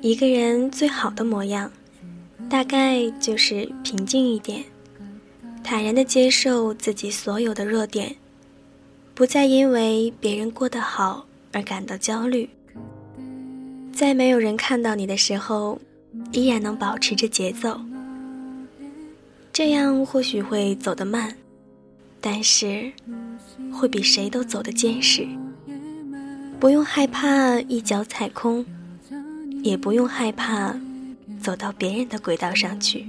一个人最好的模样，大概就是平静一点，坦然的接受自己所有的弱点，不再因为别人过得好而感到焦虑，在没有人看到你的时候，依然能保持着节奏。这样或许会走得慢，但是会比谁都走得坚实。不用害怕一脚踩空。也不用害怕走到别人的轨道上去。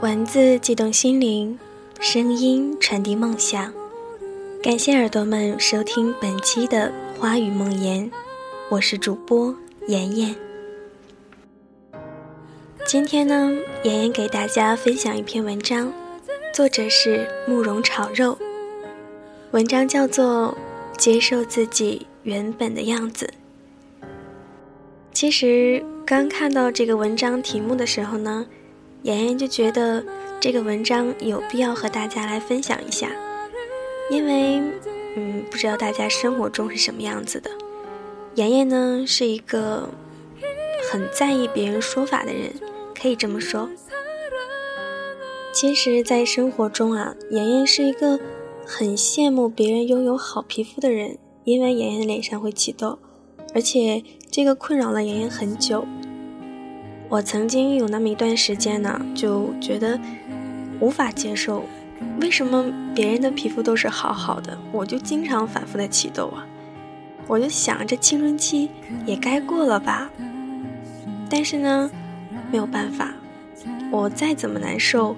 文字激动心灵，声音传递梦想。感谢耳朵们收听本期的《花语梦言》，我是主播妍妍。今天呢，妍妍给大家分享一篇文章，作者是慕容炒肉。文章叫做《接受自己原本的样子》。其实刚看到这个文章题目的时候呢，妍妍就觉得这个文章有必要和大家来分享一下，因为嗯，不知道大家生活中是什么样子的。妍妍呢是一个很在意别人说法的人，可以这么说。其实，在生活中啊，妍妍是一个。很羡慕别人拥有好皮肤的人，因为妍妍脸上会起痘，而且这个困扰了妍妍很久。我曾经有那么一段时间呢，就觉得无法接受，为什么别人的皮肤都是好好的，我就经常反复的起痘啊？我就想这青春期也该过了吧，但是呢，没有办法，我再怎么难受，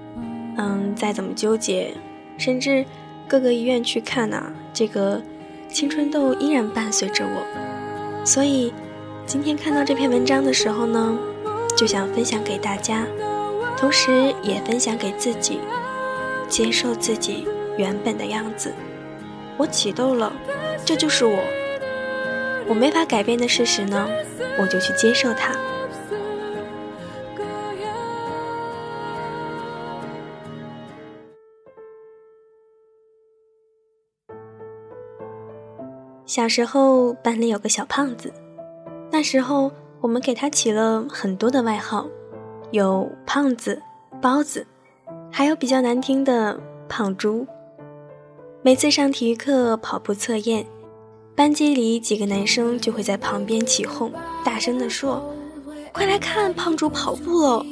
嗯，再怎么纠结，甚至。各个医院去看呐，这个青春痘依然伴随着我，所以今天看到这篇文章的时候呢，就想分享给大家，同时也分享给自己，接受自己原本的样子。我起痘了，这就是我，我没法改变的事实呢，我就去接受它。小时候班里有个小胖子，那时候我们给他起了很多的外号，有胖子、包子，还有比较难听的胖猪。每次上体育课跑步测验，班级里几个男生就会在旁边起哄，大声地说：“快来看胖猪跑步喽！”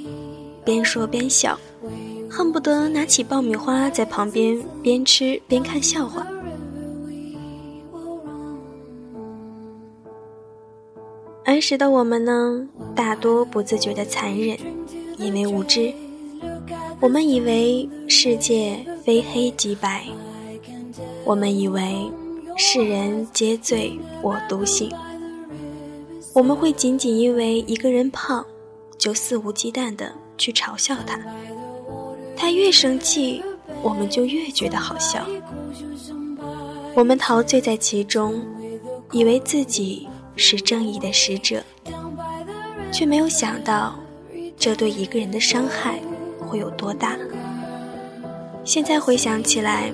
边说边笑，恨不得拿起爆米花在旁边边吃边看笑话。儿时的我们呢，大多不自觉的残忍，因为无知。我们以为世界非黑即白，我们以为世人皆醉我独醒。我们会仅仅因为一个人胖，就肆无忌惮的去嘲笑他。他越生气，我们就越觉得好笑。我们陶醉在其中，以为自己。是正义的使者，却没有想到，这对一个人的伤害会有多大。现在回想起来，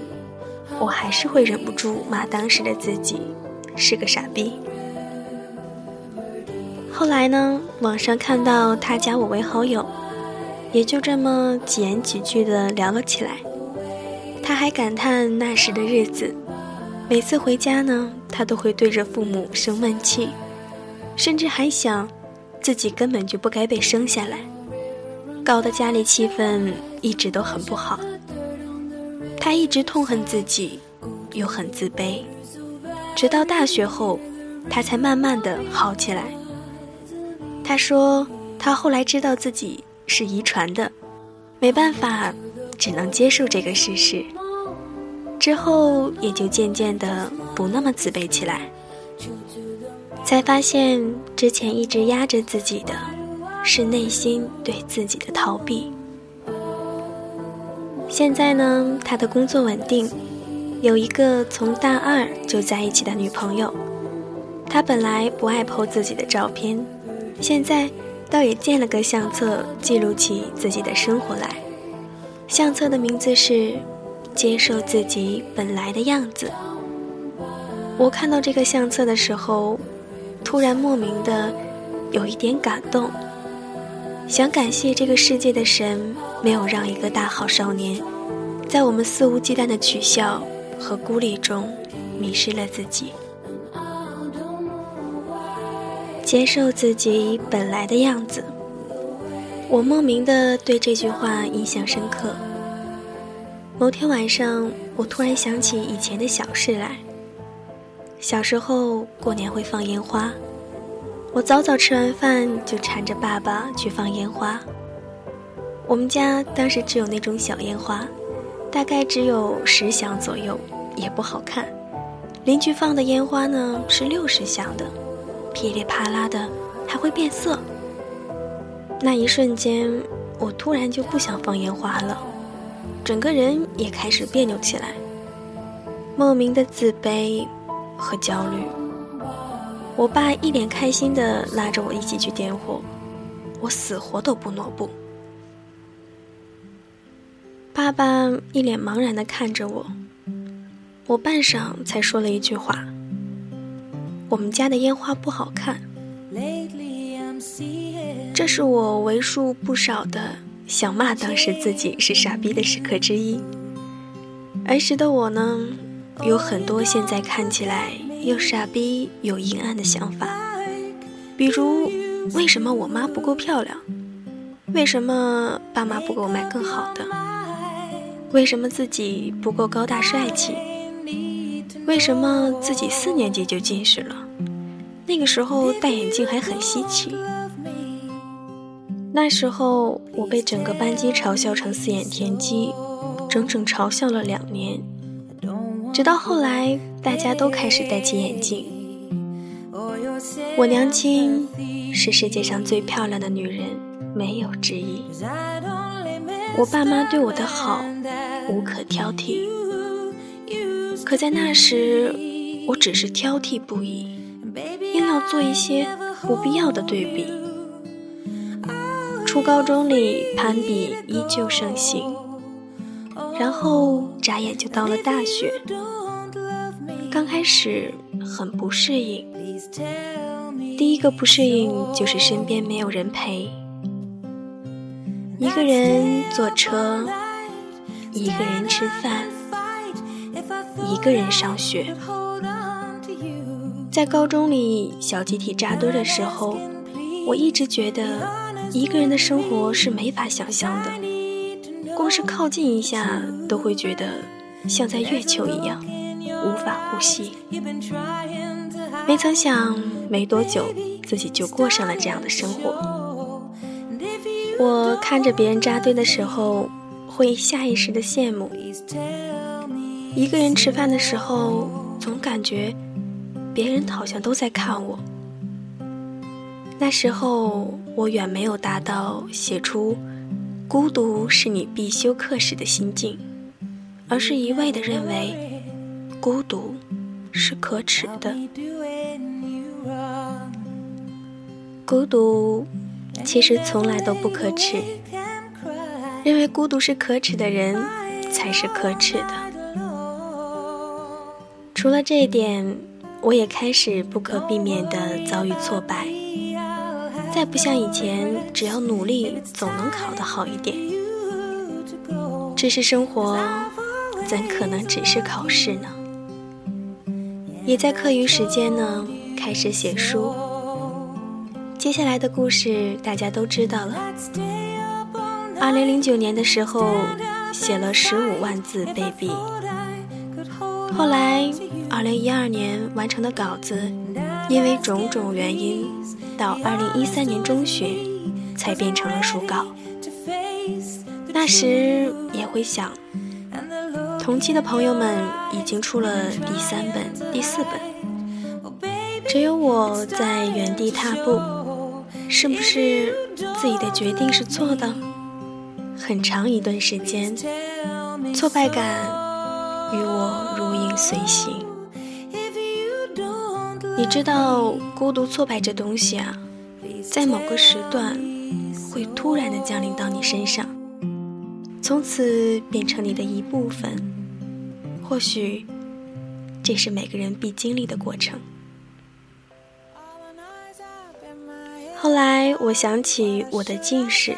我还是会忍不住骂当时的自己是个傻逼。后来呢，网上看到他加我为好友，也就这么几言几句的聊了起来。他还感叹那时的日子。每次回家呢，他都会对着父母生闷气，甚至还想自己根本就不该被生下来，搞得家里气氛一直都很不好。他一直痛恨自己，又很自卑，直到大学后，他才慢慢的好起来。他说，他后来知道自己是遗传的，没办法，只能接受这个事实。之后也就渐渐的不那么自卑起来，才发现之前一直压着自己的，是内心对自己的逃避。现在呢，他的工作稳定，有一个从大二就在一起的女朋友，他本来不爱 po 自己的照片，现在倒也建了个相册，记录起自己的生活来。相册的名字是“接受自己本来的样子”。我看到这个相册的时候，突然莫名的有一点感动，想感谢这个世界的神，没有让一个大好少年，在我们肆无忌惮的取笑和孤立中，迷失了自己。接受自己本来的样子，我莫名的对这句话印象深刻。某天晚上，我突然想起以前的小事来。小时候过年会放烟花，我早早吃完饭就缠着爸爸去放烟花。我们家当时只有那种小烟花，大概只有十响左右，也不好看。邻居放的烟花呢是六十响的。噼里啪啦的，还会变色。那一瞬间，我突然就不想放烟花了，整个人也开始别扭起来，莫名的自卑和焦虑。我爸一脸开心的拉着我一起去点火，我死活都不挪步。爸爸一脸茫然的看着我，我半晌才说了一句话。我们家的烟花不好看，这是我为数不少的想骂当时自己是傻逼的时刻之一。儿时的我呢，有很多现在看起来又傻逼又阴暗的想法，比如为什么我妈不够漂亮？为什么爸妈不给我买更好的？为什么自己不够高大帅气？为什么自己四年级就近视了？那个时候戴眼镜还很稀奇。那时候我被整个班级嘲笑成四眼田鸡，整整嘲笑了两年。直到后来大家都开始戴起眼镜。我娘亲是世界上最漂亮的女人，没有之一。我爸妈对我的好无可挑剔。可在那时，我只是挑剔不已，硬要做一些不必要的对比。初高中里攀比依旧盛行，然后眨眼就到了大学。刚开始很不适应，第一个不适应就是身边没有人陪，一个人坐车，一个人吃饭。一个人上学，在高中里小集体扎堆的时候，我一直觉得一个人的生活是没法想象的，光是靠近一下都会觉得像在月球一样无法呼吸。没曾想没多久自己就过上了这样的生活。我看着别人扎堆的时候，会下意识的羡慕。一个人吃饭的时候，总感觉别人好像都在看我。那时候我远没有达到写出“孤独是你必修课”时的心境，而是一味的认为孤独是可耻的。孤独其实从来都不可耻，认为孤独是可耻的人才是可耻的。除了这一点，我也开始不可避免地遭遇挫败，再不像以前只要努力总能考得好一点。只是生活怎可能只是考试呢？也在课余时间呢，开始写书。接下来的故事大家都知道了。二零零九年的时候，写了十五万字被毙。后来，二零一二年完成的稿子，因为种种原因，到二零一三年中旬才变成了书稿。那时也会想，同期的朋友们已经出了第三本、第四本，只有我在原地踏步，是不是自己的决定是错的？很长一段时间，挫败感与我。如影随形。你知道孤独挫败这东西啊，在某个时段会突然的降临到你身上，从此变成你的一部分。或许这是每个人必经历的过程。后来我想起我的近视，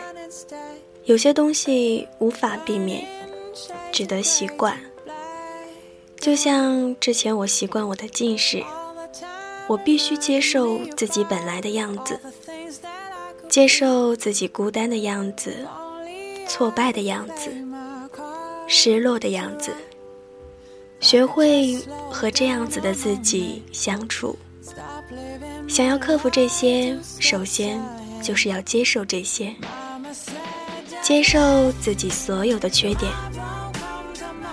有些东西无法避免，只得习惯。就像之前我习惯我的近视，我必须接受自己本来的样子，接受自己孤单的样子、挫败的样子、失落的样子，学会和这样子的自己相处。想要克服这些，首先就是要接受这些，接受自己所有的缺点。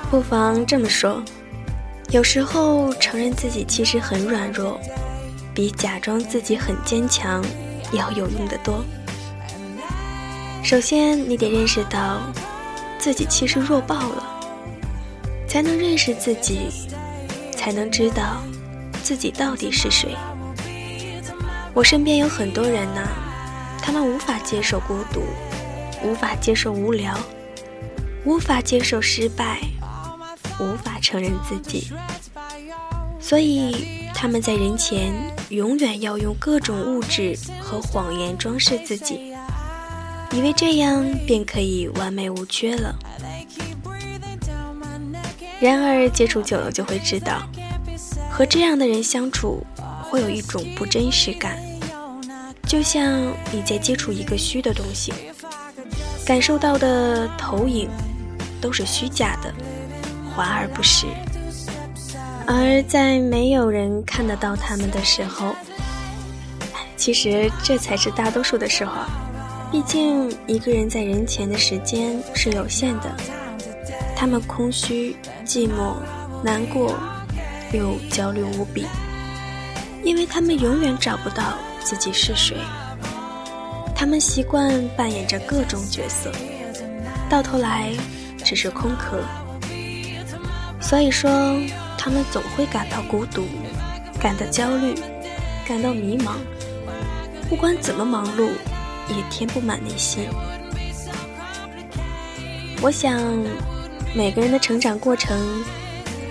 不妨这么说：有时候承认自己其实很软弱，比假装自己很坚强要有用的多。首先，你得认识到自己其实弱爆了，才能认识自己，才能知道自己到底是谁。我身边有很多人呢，他们无法接受孤独，无法接受无聊，无法接受失败，无法承认自己，所以他们在人前永远要用各种物质和谎言装饰自己，以为这样便可以完美无缺了。然而接触久了就会知道，和这样的人相处会有一种不真实感。就像你在接触一个虚的东西，感受到的投影都是虚假的，华而不实。而在没有人看得到他们的时候，其实这才是大多数的时候。毕竟一个人在人前的时间是有限的，他们空虚、寂寞、难过，又焦虑无比，因为他们永远找不到。自己是谁？他们习惯扮演着各种角色，到头来只是空壳。所以说，他们总会感到孤独，感到焦虑，感到迷茫。不管怎么忙碌，也填不满内心。我想，每个人的成长过程，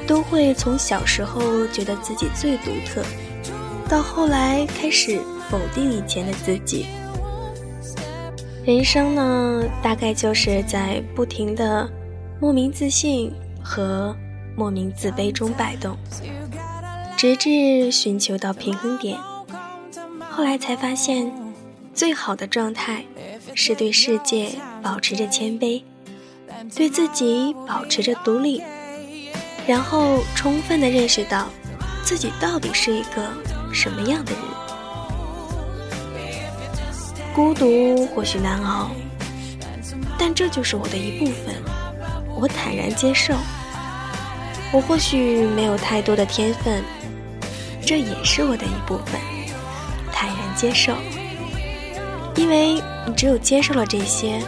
都会从小时候觉得自己最独特，到后来开始。否定以前的自己，人生呢，大概就是在不停的莫名自信和莫名自卑中摆动，直至寻求到平衡点。后来才发现，最好的状态是对世界保持着谦卑，对自己保持着独立，然后充分的认识到自己到底是一个什么样的人。孤独或许难熬，但这就是我的一部分，我坦然接受。我或许没有太多的天分，这也是我的一部分，坦然接受。因为你只有接受了这些，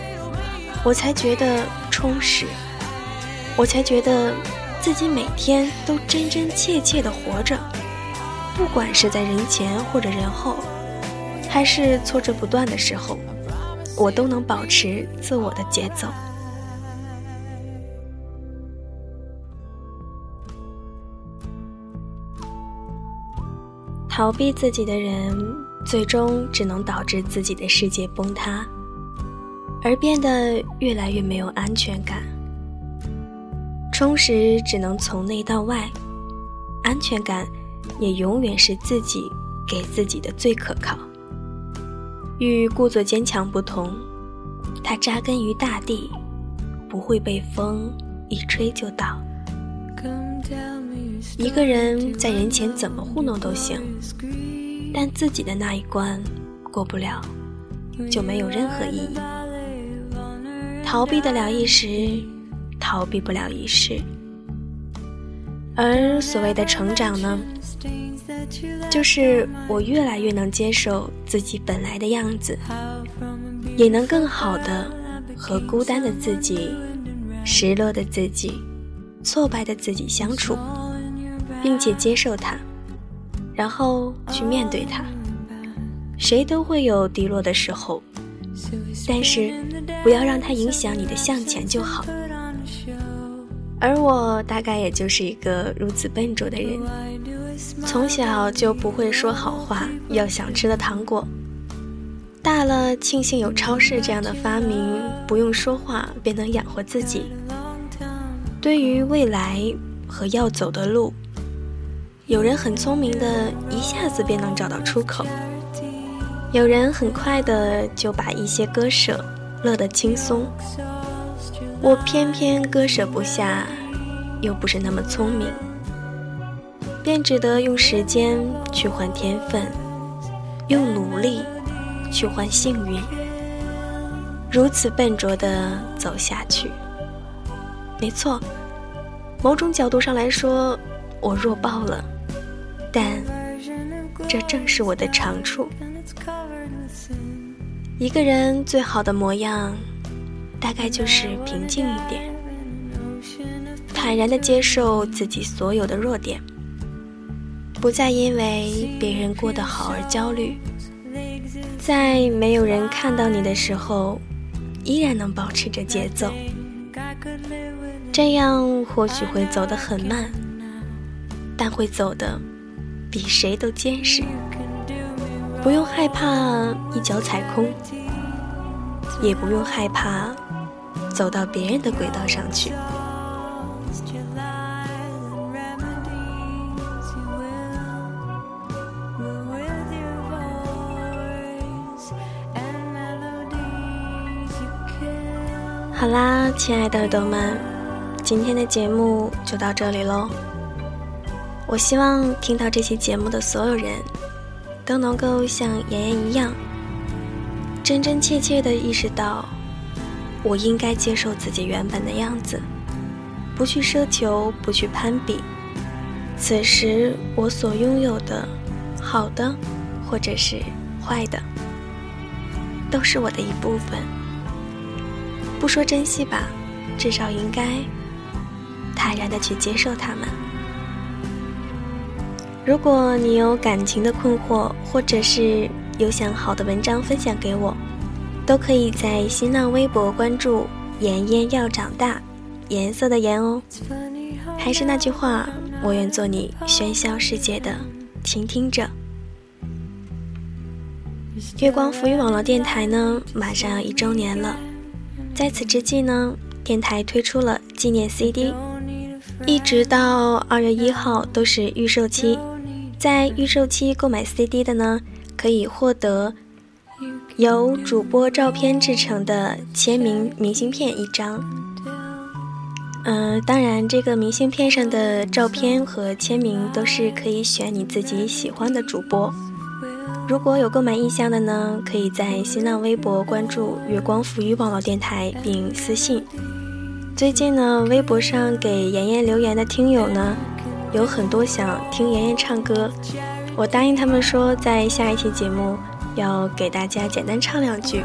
我才觉得充实，我才觉得自己每天都真真切切的活着，不管是在人前或者人后。还是挫折不断的时候，我都能保持自我的节奏。逃避自己的人，最终只能导致自己的世界崩塌，而变得越来越没有安全感。充实只能从内到外，安全感也永远是自己给自己的最可靠。与故作坚强不同，它扎根于大地，不会被风一吹就倒。一个人在人前怎么糊弄都行，但自己的那一关过不了，就没有任何意义。逃避得了一时，逃避不了一世。而所谓的成长呢？就是我越来越能接受自己本来的样子，也能更好的和孤单的自己、失落的自己、挫败的自己相处，并且接受它，然后去面对它。谁都会有低落的时候，但是不要让它影响你的向前就好。而我大概也就是一个如此笨拙的人，从小就不会说好话，要想吃的糖果。大了，庆幸有超市这样的发明，不用说话便能养活自己。对于未来和要走的路，有人很聪明的，一下子便能找到出口；有人很快的就把一些割舍，乐得轻松。我偏偏割舍不下，又不是那么聪明，便只得用时间去换天分，用努力去换幸运，如此笨拙的走下去。没错，某种角度上来说，我弱爆了，但这正是我的长处。一个人最好的模样。大概就是平静一点，坦然的接受自己所有的弱点，不再因为别人过得好而焦虑，在没有人看到你的时候，依然能保持着节奏。这样或许会走得很慢，但会走得比谁都坚实。不用害怕一脚踩空，也不用害怕。走到别人的轨道上去。好啦，亲爱的耳朵们，今天的节目就到这里喽。我希望听到这期节目的所有人都能够像妍妍一样，真真切切的意识到。我应该接受自己原本的样子，不去奢求，不去攀比。此时我所拥有的，好的，或者是坏的，都是我的一部分。不说珍惜吧，至少应该坦然的去接受他们。如果你有感情的困惑，或者是有想好的文章分享给我。都可以在新浪微博关注“妍妍要长大”，颜色的颜哦。还是那句话，我愿做你喧嚣世界的倾听者。月光浮语网络电台呢，马上要一周年了，在此之际呢，电台推出了纪念 CD，一直到二月一号都是预售期，在预售期购买 CD 的呢，可以获得。由主播照片制成的签名明信片一张，嗯，当然这个明信片上的照片和签名都是可以选你自己喜欢的主播。如果有购买意向的呢，可以在新浪微博关注“月光浮语网络电台”并私信。最近呢，微博上给妍妍留言的听友呢，有很多想听妍妍唱歌，我答应他们说在下一期节目。要给大家简单唱两句，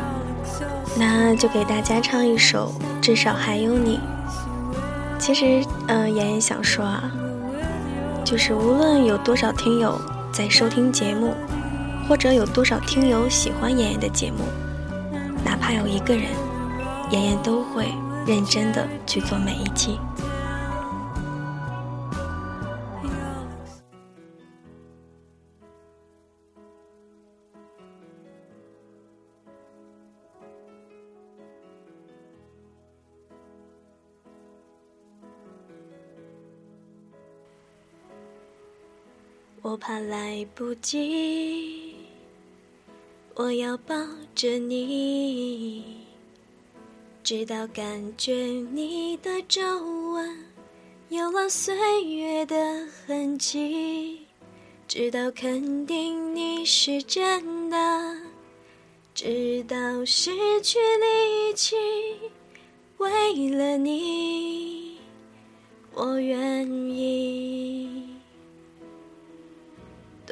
那就给大家唱一首《至少还有你》。其实，嗯，妍妍想说啊，就是无论有多少听友在收听节目，或者有多少听友喜欢妍妍的节目，哪怕有一个人，妍妍都会认真的去做每一期。我怕来不及，我要抱着你，直到感觉你的皱纹有了岁月的痕迹，直到肯定你是真的，直到失去力气，为了你，我愿意。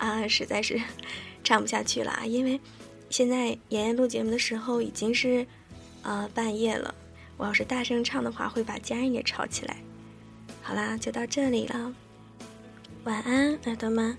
啊，实在是 唱不下去了啊！因为现在妍妍录节目的时候已经是呃半夜了，我要是大声唱的话，会把家人给吵起来。好啦，就到这里了，晚安，耳朵们。